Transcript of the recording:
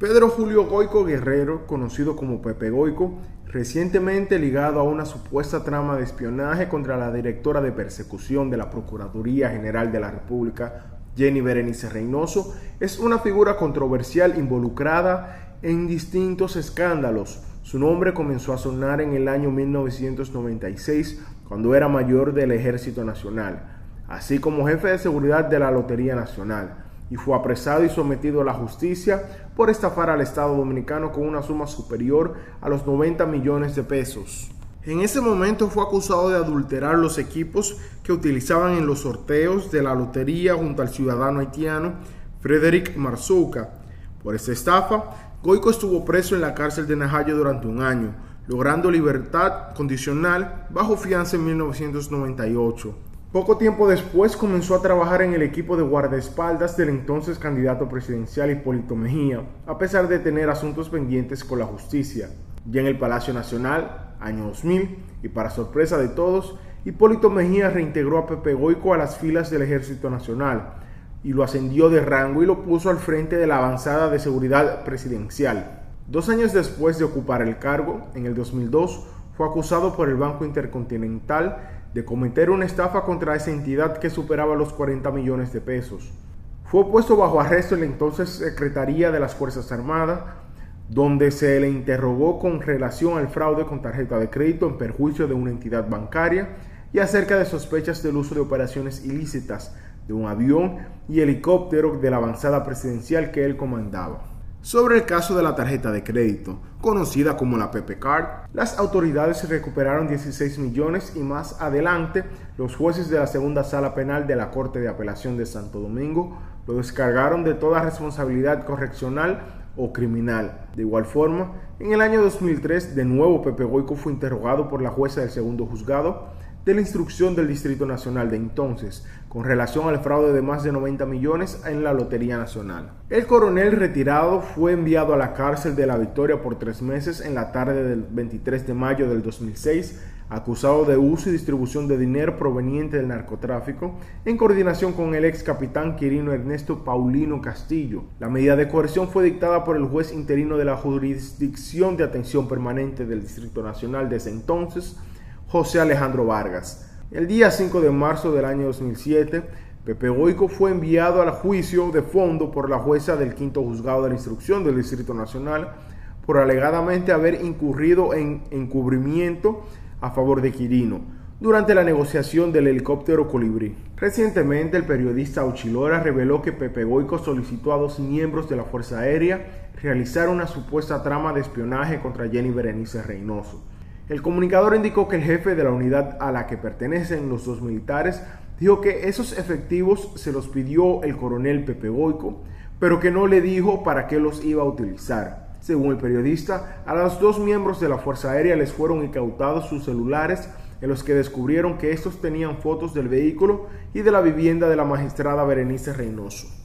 Pedro Julio Goico Guerrero, conocido como Pepe Goico, recientemente ligado a una supuesta trama de espionaje contra la directora de persecución de la Procuraduría General de la República, Jenny Berenice Reynoso, es una figura controversial involucrada en distintos escándalos. Su nombre comenzó a sonar en el año 1996, cuando era mayor del Ejército Nacional, así como jefe de seguridad de la Lotería Nacional y fue apresado y sometido a la justicia por estafar al Estado Dominicano con una suma superior a los 90 millones de pesos. En ese momento fue acusado de adulterar los equipos que utilizaban en los sorteos de la lotería junto al ciudadano haitiano Frederick Marzuca. Por esta estafa, Goico estuvo preso en la cárcel de Najayo durante un año, logrando libertad condicional bajo fianza en 1998. Poco tiempo después comenzó a trabajar en el equipo de guardaespaldas del entonces candidato presidencial Hipólito Mejía, a pesar de tener asuntos pendientes con la justicia. Ya en el Palacio Nacional, año 2000, y para sorpresa de todos, Hipólito Mejía reintegró a Pepe Goico a las filas del Ejército Nacional y lo ascendió de rango y lo puso al frente de la avanzada de seguridad presidencial. Dos años después de ocupar el cargo, en el 2002, fue acusado por el Banco Intercontinental de cometer una estafa contra esa entidad que superaba los 40 millones de pesos. Fue puesto bajo arresto en la entonces Secretaría de las Fuerzas Armadas, donde se le interrogó con relación al fraude con tarjeta de crédito en perjuicio de una entidad bancaria y acerca de sospechas del uso de operaciones ilícitas de un avión y helicóptero de la avanzada presidencial que él comandaba. Sobre el caso de la tarjeta de crédito, conocida como la Pepe Card, las autoridades recuperaron 16 millones y más adelante los jueces de la segunda sala penal de la Corte de Apelación de Santo Domingo lo descargaron de toda responsabilidad correccional o criminal. De igual forma, en el año 2003 de nuevo Pepe Goico fue interrogado por la jueza del segundo juzgado de la instrucción del Distrito Nacional de entonces, con relación al fraude de más de 90 millones en la Lotería Nacional. El coronel retirado fue enviado a la cárcel de la Victoria por tres meses en la tarde del 23 de mayo del 2006, acusado de uso y distribución de dinero proveniente del narcotráfico, en coordinación con el ex capitán Quirino Ernesto Paulino Castillo. La medida de coerción fue dictada por el juez interino de la Jurisdicción de Atención Permanente del Distrito Nacional de ese entonces, José Alejandro Vargas. El día 5 de marzo del año 2007, Pepe Goico fue enviado al juicio de fondo por la jueza del quinto juzgado de la instrucción del Distrito Nacional por alegadamente haber incurrido en encubrimiento a favor de Quirino durante la negociación del helicóptero Colibrí. Recientemente, el periodista Uchilora reveló que Pepe Goico solicitó a dos miembros de la Fuerza Aérea realizar una supuesta trama de espionaje contra Jenny Berenice Reynoso. El comunicador indicó que el jefe de la unidad a la que pertenecen los dos militares dijo que esos efectivos se los pidió el coronel Pepe Goico, pero que no le dijo para qué los iba a utilizar. Según el periodista, a los dos miembros de la Fuerza Aérea les fueron incautados sus celulares en los que descubrieron que estos tenían fotos del vehículo y de la vivienda de la magistrada Berenice Reynoso.